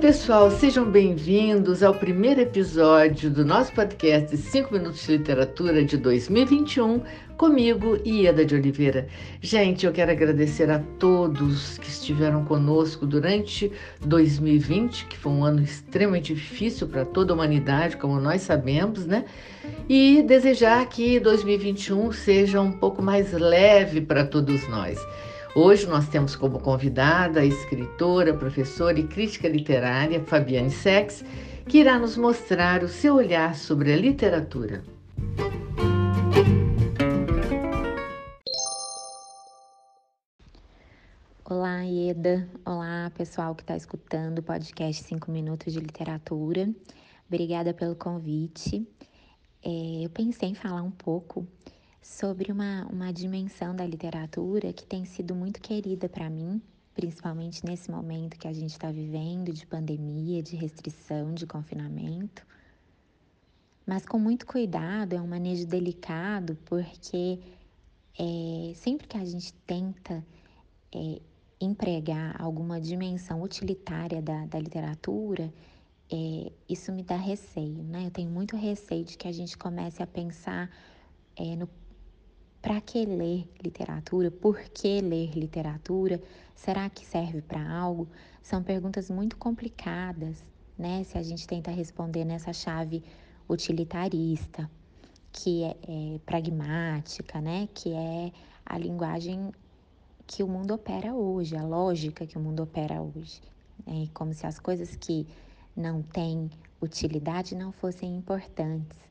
pessoal, sejam bem-vindos ao primeiro episódio do nosso podcast 5 Minutos de Literatura de 2021, comigo, Ieda de Oliveira. Gente, eu quero agradecer a todos que estiveram conosco durante 2020, que foi um ano extremamente difícil para toda a humanidade, como nós sabemos, né? E desejar que 2021 seja um pouco mais leve para todos nós. Hoje nós temos como convidada a escritora, professora e crítica literária Fabiane Sex, que irá nos mostrar o seu olhar sobre a literatura. Olá, Ieda. Olá, pessoal que está escutando o podcast 5 Minutos de Literatura. Obrigada pelo convite. É, eu pensei em falar um pouco sobre uma, uma dimensão da literatura que tem sido muito querida para mim, principalmente nesse momento que a gente está vivendo de pandemia, de restrição, de confinamento. Mas com muito cuidado, é um manejo delicado, porque é, sempre que a gente tenta é, empregar alguma dimensão utilitária da, da literatura, é, isso me dá receio, né? Eu tenho muito receio de que a gente comece a pensar é, no para que ler literatura? Por que ler literatura? Será que serve para algo? São perguntas muito complicadas, né? Se a gente tenta responder nessa chave utilitarista, que é, é pragmática, né? Que é a linguagem que o mundo opera hoje, a lógica que o mundo opera hoje. É como se as coisas que não têm utilidade não fossem importantes.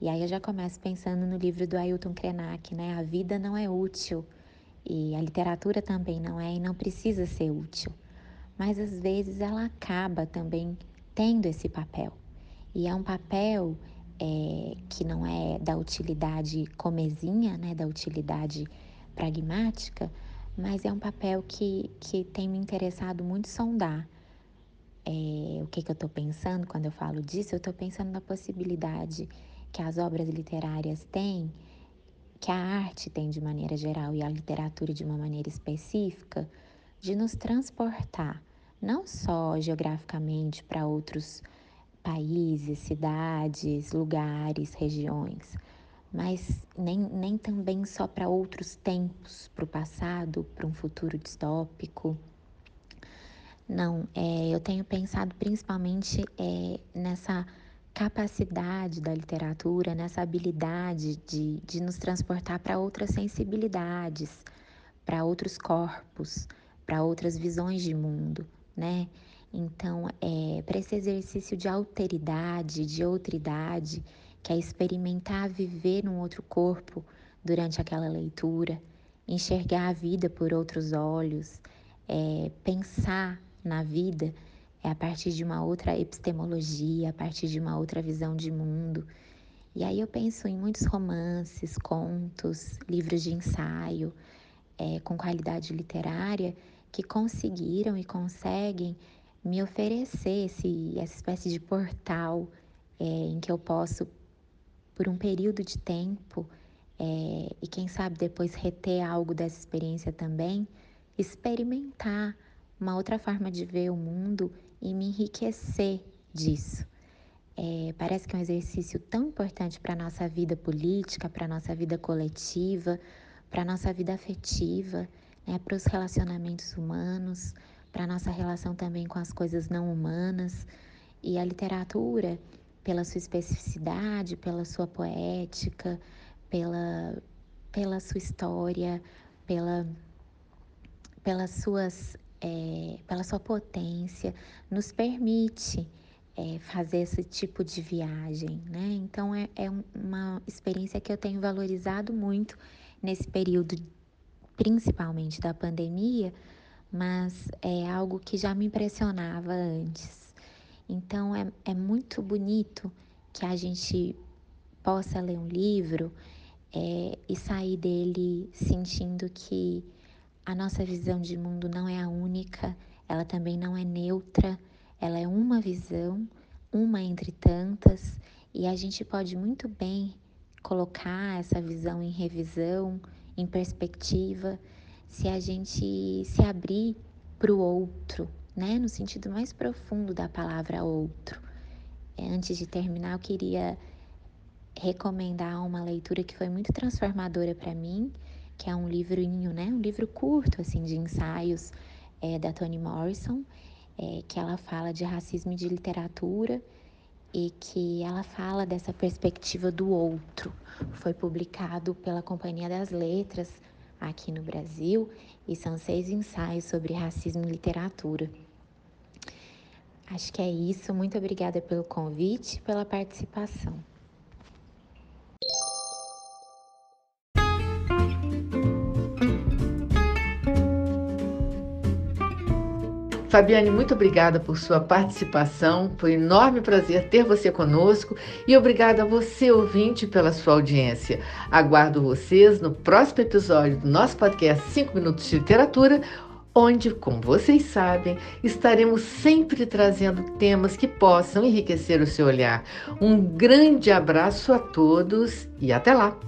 E aí eu já começo pensando no livro do Ailton Krenak, né? A vida não é útil e a literatura também não é e não precisa ser útil. Mas às vezes ela acaba também tendo esse papel. E é um papel é, que não é da utilidade comezinha, né? Da utilidade pragmática, mas é um papel que, que tem me interessado muito sondar. É, o que, que eu estou pensando quando eu falo disso? Eu estou pensando na possibilidade que as obras literárias têm, que a arte tem de maneira geral e a literatura de uma maneira específica, de nos transportar não só geograficamente para outros países, cidades, lugares, regiões, mas nem, nem também só para outros tempos, para o passado, para um futuro distópico. Não, é, eu tenho pensado principalmente é, nessa capacidade da literatura, nessa habilidade de, de nos transportar para outras sensibilidades, para outros corpos, para outras visões de mundo, né? Então, é, para esse exercício de alteridade, de outridade, que é experimentar viver num outro corpo durante aquela leitura, enxergar a vida por outros olhos, é, pensar na vida é a partir de uma outra epistemologia, a partir de uma outra visão de mundo. E aí eu penso em muitos romances, contos, livros de ensaio é, com qualidade literária que conseguiram e conseguem me oferecer esse, essa espécie de portal é, em que eu posso, por um período de tempo, é, e quem sabe depois reter algo dessa experiência também, experimentar uma outra forma de ver o mundo e me enriquecer disso. É, parece que é um exercício tão importante para a nossa vida política, para a nossa vida coletiva, para a nossa vida afetiva, né, para os relacionamentos humanos, para a nossa relação também com as coisas não humanas. E a literatura, pela sua especificidade, pela sua poética, pela, pela sua história, pela, pelas suas é, pela sua potência, nos permite é, fazer esse tipo de viagem, né? Então é, é uma experiência que eu tenho valorizado muito nesse período, principalmente da pandemia, mas é algo que já me impressionava antes. Então é, é muito bonito que a gente possa ler um livro é, e sair dele sentindo que a nossa visão de mundo não é a única, ela também não é neutra, ela é uma visão, uma entre tantas, e a gente pode muito bem colocar essa visão em revisão, em perspectiva, se a gente se abrir para o outro, né, no sentido mais profundo da palavra outro. É, antes de terminar, eu queria recomendar uma leitura que foi muito transformadora para mim, que é um livrinho, né, um livro curto assim de ensaios é, da Toni Morrison, é, que ela fala de racismo e de literatura e que ela fala dessa perspectiva do outro. Foi publicado pela Companhia das Letras aqui no Brasil e são seis ensaios sobre racismo e literatura. Acho que é isso. Muito obrigada pelo convite e pela participação. Fabiane, muito obrigada por sua participação. Foi um enorme prazer ter você conosco e obrigada a você, ouvinte, pela sua audiência. Aguardo vocês no próximo episódio do nosso podcast 5 Minutos de Literatura, onde, como vocês sabem, estaremos sempre trazendo temas que possam enriquecer o seu olhar. Um grande abraço a todos e até lá!